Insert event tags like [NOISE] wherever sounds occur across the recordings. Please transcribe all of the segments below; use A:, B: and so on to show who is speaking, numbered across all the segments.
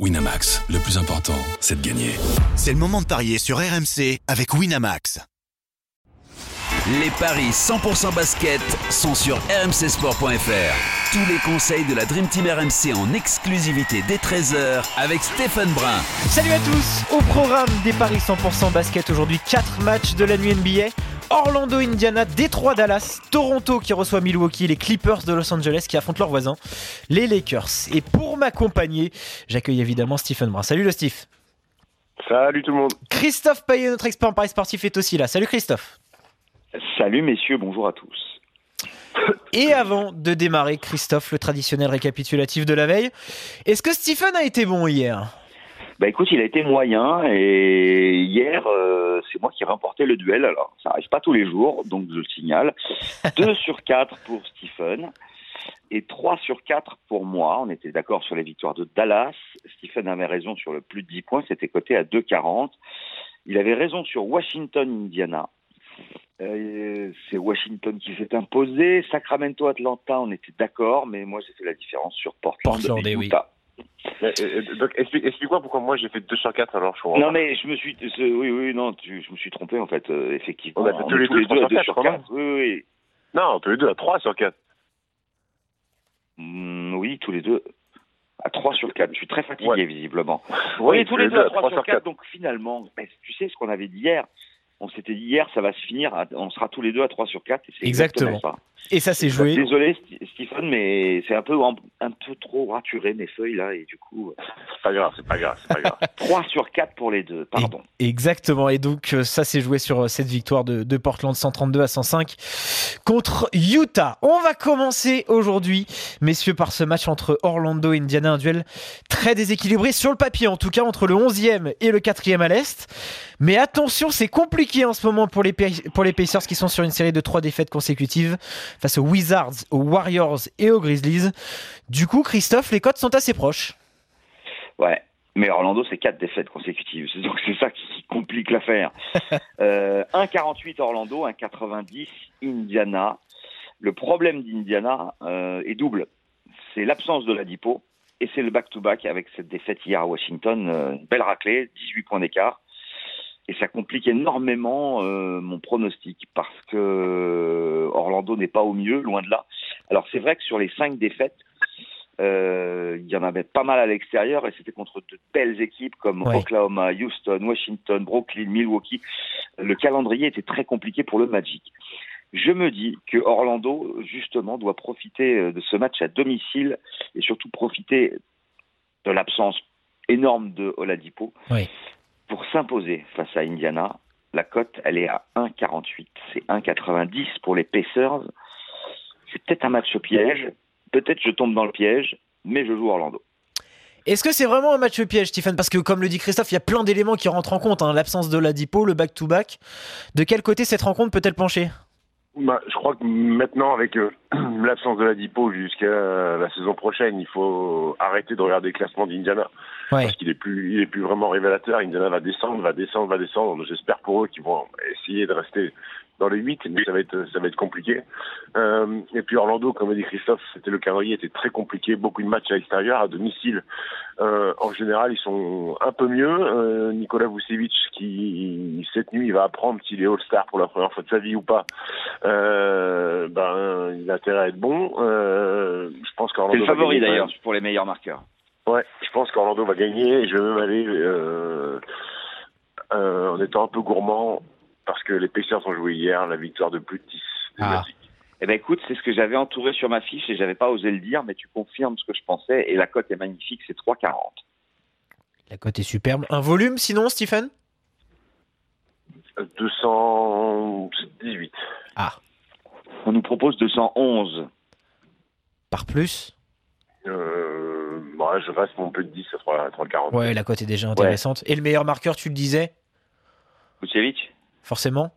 A: Winamax, le plus important, c'est de gagner.
B: C'est le moment de parier sur RMC avec Winamax.
C: Les paris 100% basket sont sur rmcsport.fr. Tous les conseils de la Dream Team RMC en exclusivité dès 13h avec Stéphane Brun.
D: Salut à tous Au programme des paris 100% basket aujourd'hui, 4 matchs de la nuit NBA. Orlando, Indiana, Détroit, Dallas, Toronto qui reçoit Milwaukee, les Clippers de Los Angeles qui affrontent leurs voisins, les Lakers. Et pour m'accompagner, j'accueille évidemment Stephen Brun. Salut le Steve.
E: Salut tout le monde.
D: Christophe Payet, notre expert en paris sportif, est aussi là. Salut Christophe.
E: Salut messieurs, bonjour à tous. [COUGHS]
D: Et avant de démarrer, Christophe, le traditionnel récapitulatif de la veille. Est-ce que Stephen a été bon hier?
E: Bah écoute, il a été moyen et hier, euh, c'est moi qui ai remporté le duel. Alors, ça arrive pas tous les jours, donc je le signale. [LAUGHS] 2 sur 4 pour Stephen et 3 sur 4 pour moi. On était d'accord sur les victoires de Dallas. Stephen avait raison sur le plus de 10 points, c'était coté à 2,40. Il avait raison sur Washington, Indiana. Euh, c'est Washington qui s'est imposé. Sacramento, Atlanta, on était d'accord, mais moi j'ai fait la différence sur Portland.
D: Portland,
E: et
D: eh oui.
F: Euh, euh, donc explique- explique-moi pourquoi moi j'ai fait 2 sur 4 alors je
E: Non mais je me suis, oui oui non, tu- je me suis trompé en fait. euh, effectivement,
F: On a fait tous
E: est
F: les deux
E: à
F: sur
E: 2
F: quatre,
E: sur
F: quand
E: 4. Oui oui.
F: Non, tous les deux à 3 sur 4.
E: Mm, oui, tous les deux à 3 sur 4. Je suis très fatigué
F: Ouais.
E: visiblement.
F: Oui,
E: Oui, tous les deux à 3 sur 4. Donc finalement, mais tu sais ce qu'on avait dit hier? On s'était dit hier, ça va se finir, à- on sera tous les deux à 3 sur 4. Et c'est
D: Exactement.
E: exactement ça.
D: Et ça s'est joué.
E: Désolé St- Stephen, mais c'est un peu, un peu trop raturé mes feuilles là, et du coup, euh,
F: C'est pas grave, c'est pas grave, c'est pas grave. [LAUGHS]
E: 3 sur 4 pour les deux, pardon.
D: Exactement. Et donc, euh, ça s'est joué sur euh, cette victoire de, de Portland 132 à 105 contre Utah. On va commencer aujourd'hui, messieurs, par ce match entre Orlando et Indiana. Un duel très déséquilibré sur le papier, en tout cas, entre le 11e et le 4e à l'Est. Mais attention, c'est compliqué en ce moment pour les, Pa- pour les Pacers qui sont sur une série de trois défaites consécutives face aux Wizards, aux Warriors et aux Grizzlies. Du coup, Christophe, les cotes sont assez proches.
E: Ouais. Mais Orlando, c'est 4 défaites consécutives. Donc c'est ça qui complique l'affaire. [LAUGHS] euh, 1,48 Orlando, 1,90 Indiana. Le problème d'Indiana euh, est double. C'est l'absence de la Dipo et c'est le back-to-back avec cette défaite hier à Washington. euh, belle raclée, 18 points d'écart. Et ça complique énormément euh, mon pronostic parce que Orlando n'est pas au mieux, loin de là. Alors c'est vrai que sur les cinq défaites, euh, il y en avait pas mal à l'extérieur et c'était contre de belles équipes comme. Oklahoma, Houston, Washington, Brooklyn, Milwaukee. Le calendrier était très compliqué pour le Magic. Je me dis que Orlando, justement, doit profiter euh, de ce match à domicile et surtout profiter de l'absence énorme de Oladipo
D: Oui.
E: Pour s'imposer face à Indiana. La cote, elle est à 1,48. C'est 1,90 pour les Pacers. C'est peut-être un match au piège. Peut-être je tombe dans le piège, mais je joue Orlando.
D: Est-ce que c'est vraiment un match piège, Stephen? Parce que, comme le dit Christophe, il y a plein d'éléments qui rentrent en compte. hein. L'absence de Ladipo, le back-to-back. De quel côté cette rencontre peut-elle pencher?
F: Bah, je crois que maintenant, avec euh, [CLEARS THROAT] l'absence de la Dipo jusqu'à la saison prochaine, il faut arrêter de regarder le classement d'Indiana.
D: Ouais.
F: Parce qu'il est plus, il est plus vraiment révélateur. Indiana va descendre, va descendre, va descendre. J'espère pour eux qu'ils vont essayer de rester dans les 8, mais ça va être, ça va être compliqué. Euh, et puis Orlando, comme a dit Christophe, c'était le calendrier était très compliqué, beaucoup de matchs à l'extérieur, à domicile. Euh, en général, ils sont un peu mieux. Euh, Nicolas Vucevic, qui cette nuit, il va apprendre s'il est All-Star pour la première fois de sa vie ou pas. Euh, ben, il a intérêt à être bon. Euh, je pense
E: C'est
F: qu'Orlando
E: le
F: va
E: favori d'ailleurs pour les meilleurs marqueurs.
F: Ouais, je pense qu'Orlando va gagner et je vais même aller euh, euh, en étant un peu gourmand parce que les Pacers ont joué hier la victoire de plus de 10. des
D: Ah.
E: Eh ben écoute, c'est ce que j'avais entouré sur ma fiche et j'avais pas osé le dire, mais tu confirmes ce que je pensais et la cote est magnifique, c'est 3,40.
D: La cote est superbe. Un volume sinon, Stephen?
F: 218.
D: Ah,
E: On nous propose 211.
D: par plus?
F: Euh, bon, je reste mon peu de 10 à 3, 3,40.
D: Ouais, la cote est déjà intéressante. Et le meilleur marqueur, tu le disais?
E: Vucevic
D: Forcément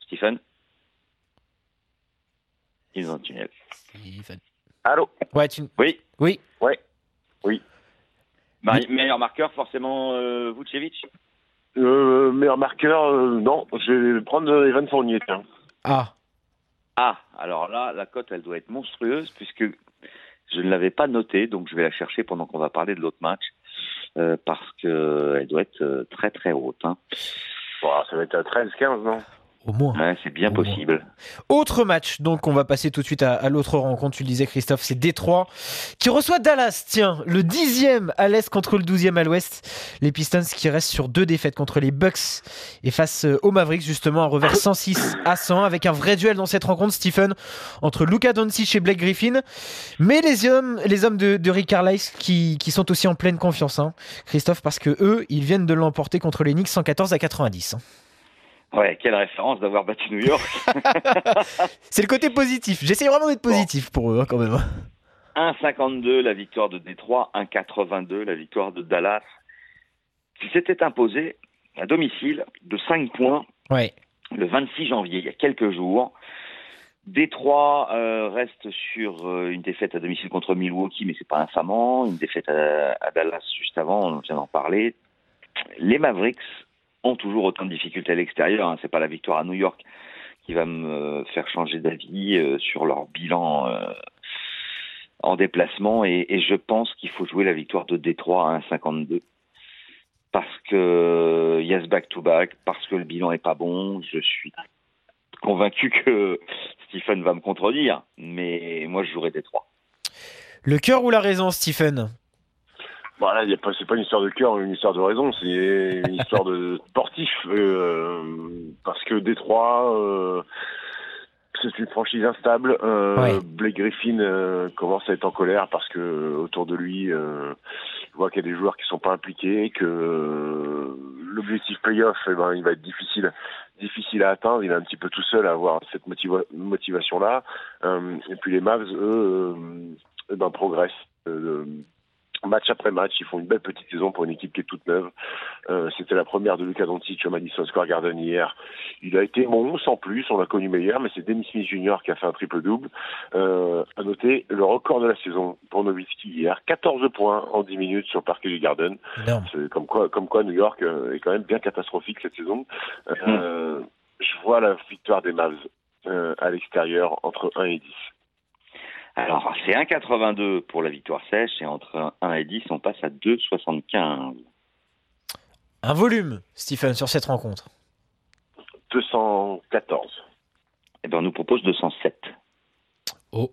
E: Stephen Ils ont tunnel.
D: Stephen.
F: Allô?
D: Ouais, tu...
E: Oui.
D: Oui.
F: Ouais. Oui.
E: Ma- Meilleur marqueur, forcément, euh, Vucevic
F: Euh, meilleur marqueur, euh, non, je vais prendre euh, Evan Fournier, tiens.
D: Ah,
E: Ah, alors là, la cote, elle doit être monstrueuse puisque Je ne l'avais pas notée, donc je vais la chercher pendant qu'on va parler de l'autre match, euh, parce que elle doit être euh, très très haute. Hein.
F: Bon, ça va être à 13-15, non?
D: Au moins.
E: Ouais, c'est bien
D: Au moins.
E: possible.
D: Autre match, donc on va passer tout de suite à, à l'autre rencontre. Tu le disais, Christophe, c'est Détroit qui reçoit Dallas. Tiens, le dixième à l'est contre le douzième à l'ouest. Les Pistons qui restent sur deux défaites contre les Bucks et face euh, aux Mavericks, justement, un revers 106 à 100 avec un vrai duel dans cette rencontre, Stephen, entre Luka Doncic et Blake Griffin. Mais les hommes, les hommes de, de Rick Carlisle qui, qui sont aussi en pleine confiance, hein, Christophe, parce que eux, ils viennent de l'emporter contre les Knicks 114 à 90. hein.
E: Ouais, quelle référence d'avoir battu New York. [LAUGHS]
D: C'est le côté positif. J'essaie vraiment d'être positif pour eux, hein, quand même.
E: 1,52 la victoire de Détroit, 1,82 la victoire de Dallas, qui s'était imposé à domicile de 5 points
D: Ouais.
E: le 26 janvier, il y a quelques jours. Détroit euh, reste sur euh, une défaite à domicile contre Milwaukee, mais c'est pas infamant. Une défaite à, à Dallas juste avant, on vient d'en parler. Les Mavericks ont toujours autant de difficultés à l'extérieur. Hein. C'est pas la victoire à New York qui va me faire changer d'avis euh, sur leur bilan euh, en déplacement. Et, je pense qu'il faut jouer la victoire de Détroit à 1,52 parce que il y a ce back-to-back, parce que le bilan est pas bon. Je suis convaincu que Stephen va me contredire, mais moi je jouerai Détroit.
D: Le cœur ou la raison, Stephen?
F: Bon, là, y a pas, c'est pas une histoire de cœur, une histoire de raison, c'est une [LAUGHS] histoire de sportif. euh, parce que Détroit, euh, c'est une franchise instable. Euh,
D: Ouais.
F: Blake Griffin euh, commence à être en colère parce que euh, autour de lui, euh, je vois qu'il y a des joueurs qui sont pas impliqués, que l'objectif playoff, eh ben, il va être difficile, difficile à atteindre. Il est un petit peu tout seul à avoir cette motiva- motivation-là. Euh, et puis les Mavs, eux, eh ben, progressent. Match après match, ils font une belle petite saison pour une équipe qui est toute neuve. Euh, C'était la première de Lucas Doncic au Madison Square Garden hier. Il a été bon, sans plus, on l'a connu meilleur, mais c'est Dennis Smith Jr. qui a fait un triple-double. Euh, à noter le record de la saison pour Nowitzki hier, 14 points en 10 minutes sur le parquet du Garden. Comme quoi, comme quoi New York euh, est quand même bien catastrophique cette saison. Euh, Je vois la victoire des Mavs euh, à l'extérieur entre 1 et 10.
E: Alors c'est 1,82 pour la victoire sèche et entre 1 et 10 on passe à 2,75.
D: Un volume, Stephen, sur cette rencontre.
F: 214.
E: Et ben on nous propose 207.
D: Oh,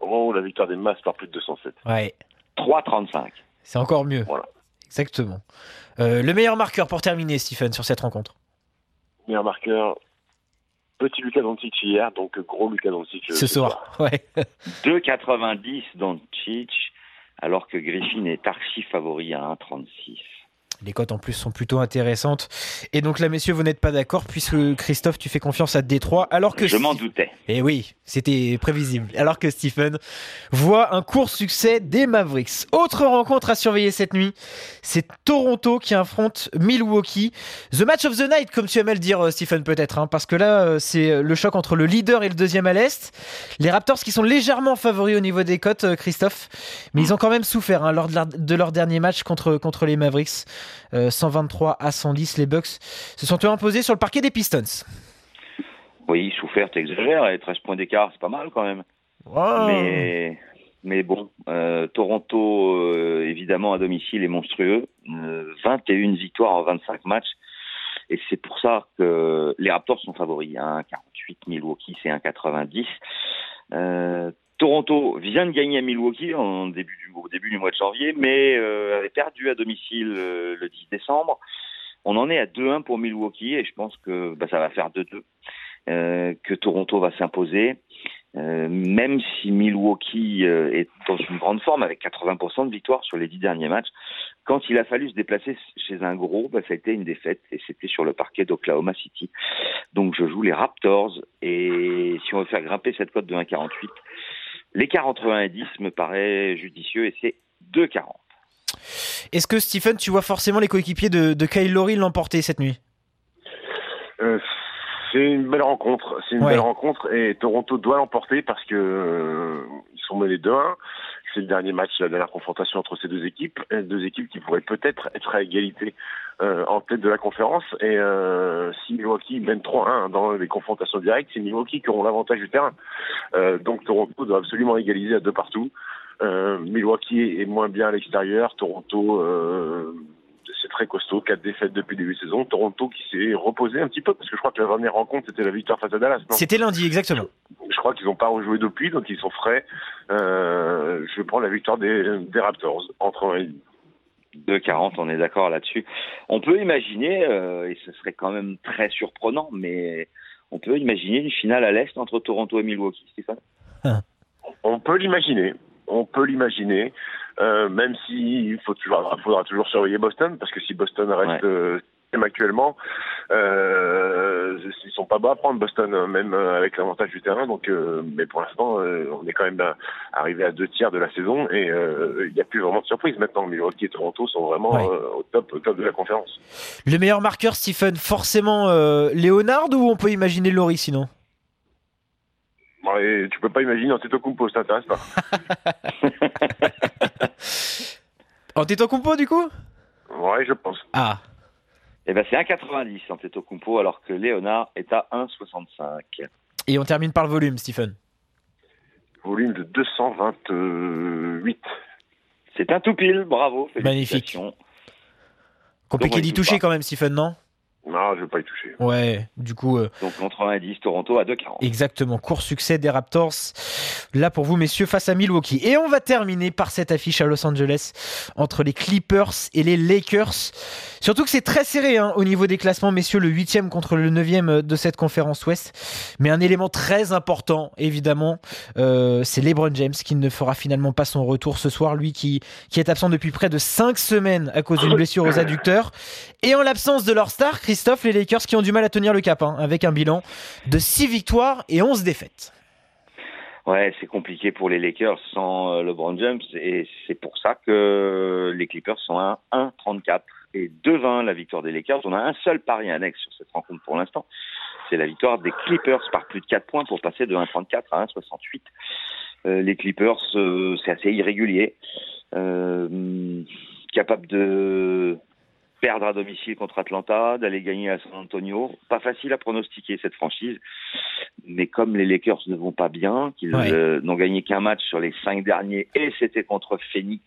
F: Oh, la victoire des Mavs par plus de 207.
D: ouais.
E: 3,35.
D: C'est encore mieux.
F: Voilà.
D: Exactement. Euh, le meilleur marqueur pour terminer, Stephen, sur cette rencontre.
F: Meilleur marqueur, petit Lucas Doncic hier, donc gros Lucas Doncic euh,
D: Ce soir. Ouais. [LAUGHS]
E: 2,90 Doncic, alors que Griffin est archi favori à 1,36.
D: Les cotes en plus sont plutôt intéressantes. Et donc là, messieurs, vous n'êtes pas d'accord puisque Christophe, tu fais confiance à Détroit, alors que
E: Je m'en doutais.
D: Et oui, c'était prévisible. Alors que Stephen voit un court succès des Mavericks. Autre rencontre à surveiller cette nuit, c'est Toronto qui affronte Milwaukee. The match of the night, comme tu aimes le dire, euh, Stephen, peut-être, hein, parce que là, euh, c'est le choc entre le leader et le deuxième à l'est. Les Raptors qui sont légèrement favoris au niveau des cotes, euh, Christophe, mais ils ont quand même souffert hein, lors de leur, de leur dernier match contre, contre les Mavericks. Euh, 123 à 110, les Bucks se sont imposés sur le parquet des Pistons.
E: Oui, souffert, t'exagères, et 13 points d'écart, c'est pas mal quand même.
D: Wow.
E: Mais, mais bon, euh, Toronto, euh, évidemment, à domicile est monstrueux. Euh, 21 victoires en 25 matchs. Et c'est pour ça que les Raptors sont favoris. Hein, 48 Milwaukee, c'est 1,90. Euh, Toronto vient de gagner à Milwaukee en début du, au début du mois de janvier, mais euh, avait perdu à domicile euh, le 10 décembre. On en est à 2-1 pour Milwaukee et je pense que bah, ça va faire 2-2. Euh, que Toronto va s'imposer. Euh, même si Milwaukee euh, est dans une grande forme avec 80% de victoires sur les dix derniers matchs, quand il a fallu se déplacer chez un gros, bah, ça a été une défaite et c'était sur le parquet d'Oklahoma City. Donc je joue les Raptors et si on veut faire grimper cette cote de 1,48, l'écart entre 1 et 10 me paraît judicieux et c'est 2,40.
D: Est-ce que Stephen, tu vois forcément les coéquipiers de, de Kyle Lowry l'emporter cette nuit?
F: Euh, c'est une belle rencontre. C'est une
D: Ouais.
F: belle rencontre et Toronto doit l'emporter parce que euh, ils sont menés 2-1. C'est le dernier match, la dernière confrontation entre ces deux équipes, Euh, deux équipes qui pourraient peut-être être à égalité euh, en tête de la conférence. Et euh, si Milwaukee mène 3-1 dans les confrontations directes, c'est Milwaukee qui auront l'avantage du terrain. Euh, donc Toronto doit absolument égaliser à deux partout. Euh, Milwaukee est moins bien à l'extérieur. Toronto, euh, c'est très costaud. Quatre défaites depuis le début de saison. Toronto qui s'est reposé un petit peu parce que je crois que la dernière rencontre c'était la victoire face à Dallas.
D: C'était lundi, exactement.
F: Je, crois qu'ils n'ont pas rejoué depuis, donc ils sont frais. Euh, je prends la victoire des, des Raptors entre 1 et
E: 2,40, on est d'accord là-dessus. On peut imaginer, euh, et ce serait quand même très surprenant, mais on peut imaginer une finale à l'Est entre Toronto et Milwaukee, Stéphane?
F: On peut l'imaginer. On peut l'imaginer, euh, même s'il toujours, faudra toujours surveiller Boston, parce que si Boston reste
E: Ouais.
F: Euh, actuellement, euh, ils sont pas bas à prendre Boston, hein, même euh, avec l'avantage du terrain. Donc, euh, mais pour l'instant, euh, on est quand même euh, arrivé à deux tiers de la saison et euh, il n'y a plus vraiment de surprise maintenant. Milwaukee et Toronto sont vraiment
D: Ouais.
F: euh, au top, au top de la conférence.
D: Le meilleur marqueur, Stephen, forcément euh, Léonard ou on peut imaginer Laurie sinon?
F: Et tu peux pas imaginer Antetokounmpo, ça t'intéresse pas [LAUGHS] [LAUGHS]
D: Antetokounmpo du coup?
F: Ouais, je pense.
D: Ah,
E: Eh ben, c'est 1,90 Antetokounmpo, alors que Léonard est à 1,65.
D: et on termine par le volume, Stephen.
F: Volume de 228.
E: C'est un tout pile, bravo.
D: Magnifique. Compliqué d'y
E: touche
D: toucher
E: pas.
D: quand même, Stephen, non?
F: Non, je vais pas y toucher.
D: Ouais, du coup, euh,
E: Donc 90, Toronto à 2,40.
D: exactement. Court succès des Raptors. Là pour vous, messieurs, face à Milwaukee. Et on va terminer par cette affiche à Los Angeles entre les Clippers et les Lakers. Surtout que c'est très serré hein, au niveau des classements, messieurs, le 8 contre le 9 de cette conférence Ouest. Mais un élément très important, évidemment, euh, c'est LeBron James qui ne fera finalement pas son retour ce soir. Lui qui, qui est absent depuis près de 5 semaines à cause d'une blessure aux adducteurs. Et en l'absence de leur star, Christophe, les Lakers qui ont du mal à tenir le cap, hein, avec un bilan de 6 victoires et 11 défaites.
E: Ouais, c'est compliqué pour les Lakers sans euh, LeBron James et c'est pour ça que les Clippers sont à 1,34 et 2,20 la victoire des Lakers. On a un seul pari annexe sur cette rencontre pour l'instant. C'est la victoire des Clippers par plus de 4 points pour passer de 1,34 à 1,68. Euh, les Clippers, euh, c'est assez irrégulier. Euh, capable de perdre à domicile contre Atlanta, d'aller gagner à San Antonio. Pas facile à pronostiquer cette franchise, mais comme les Lakers ne vont pas bien, qu'ils
D: Ouais.
E: euh, n'ont gagné qu'un match sur les cinq derniers, et c'était contre Phoenix,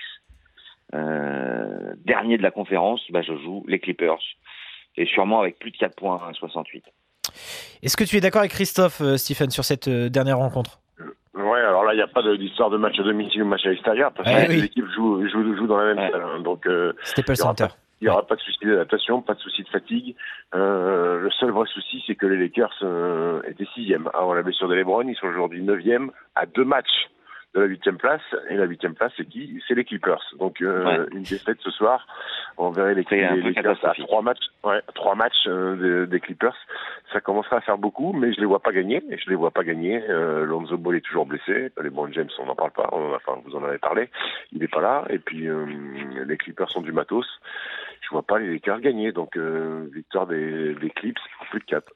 E: euh, dernier de la conférence, bah, je joue les Clippers, et sûrement avec plus de 4 points à 68.
D: Est-ce que tu es d'accord avec Christophe, euh, Stephen, sur cette euh, dernière rencontre?
F: Ouais, alors là, il n'y a pas d'histoire de match à domicile ou match à l'extérieur, parce
D: Ouais,
F: que
D: oui.
F: les équipes jouent, jouent, jouent dans la même
E: Ouais.
F: salle. hein. donc, euh, y aura
D: Center.
F: Il n'y aura pas de souci d'adaptation, pas de souci de fatigue. Euh, le seul vrai souci, c'est que les Lakers euh, étaient sixième avant la blessure de LeBron. Ils sont aujourd'hui neuvième à deux matchs de la huitième place. Et la huitième place, c'est qui? C'est les Clippers. Donc euh,
E: Ouais.
F: une défaite ce soir. On verrait les, les Lakers à trois matchs, ouais, trois matchs euh, des, des Clippers. Ça commencera à faire beaucoup, mais je les vois pas gagner. Et je les vois pas gagner. Euh, Lonzo Ball est toujours blessé. LeBron James, on n'en parle pas. On enfin, vous en avez parlé. Il n'est pas là. Et puis euh, les Clippers sont du matos. Je vois pas les Lakers gagner. Donc euh, victoire des, des Clips, plus de 4.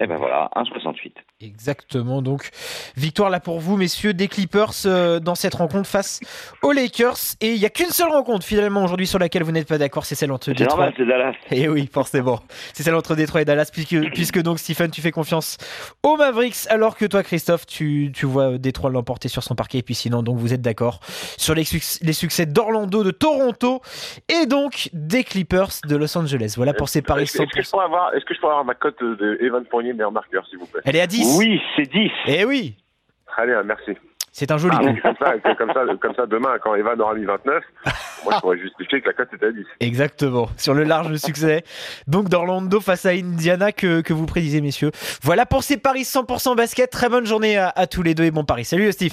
E: Et ben voilà, 1,68.
D: Exactement. Donc, victoire là pour vous, messieurs, des Clippers euh, dans cette rencontre face aux Lakers. Et il n'y a qu'une seule rencontre finalement aujourd'hui sur laquelle vous n'êtes pas d'accord, c'est celle entre Détroit.
E: normal, c'est Dallas. [LAUGHS]
D: Et oui, forcément. C'est celle entre Détroit et Dallas, puisque, puisque donc Stephen, tu fais confiance aux Mavericks, alors que toi, Christophe, tu, tu vois Détroit l'emporter sur son parquet. Et puis sinon, donc vous êtes d'accord sur les, suc- les succès d'Orlando, de Toronto et donc des Clippers de Los Angeles. Voilà pour ces paris
F: Est-ce que, est-ce que je
D: 100%.
F: pourrais avoir, est-ce que je pourrais avoir ma cote de Evan Meilleur marqueur, s'il vous plaît
D: Elle est à 10.
E: Oui, c'est 10.
D: Eh oui,
F: Allez, hein, merci.
D: c'est un joli
F: Ah,
D: coup.
F: comme, ça, comme, ça, comme ça, demain, quand Evan aura mis 29, [LAUGHS] moi, je pourrais justifier que la cote était à 10.
D: Exactement, sur le large succès. Donc d'Orlando face à Indiana que, que vous prédisez, messieurs. Voilà pour ces paris 100% basket. Très bonne journée à, à tous les deux et bon pari. Salut Steve.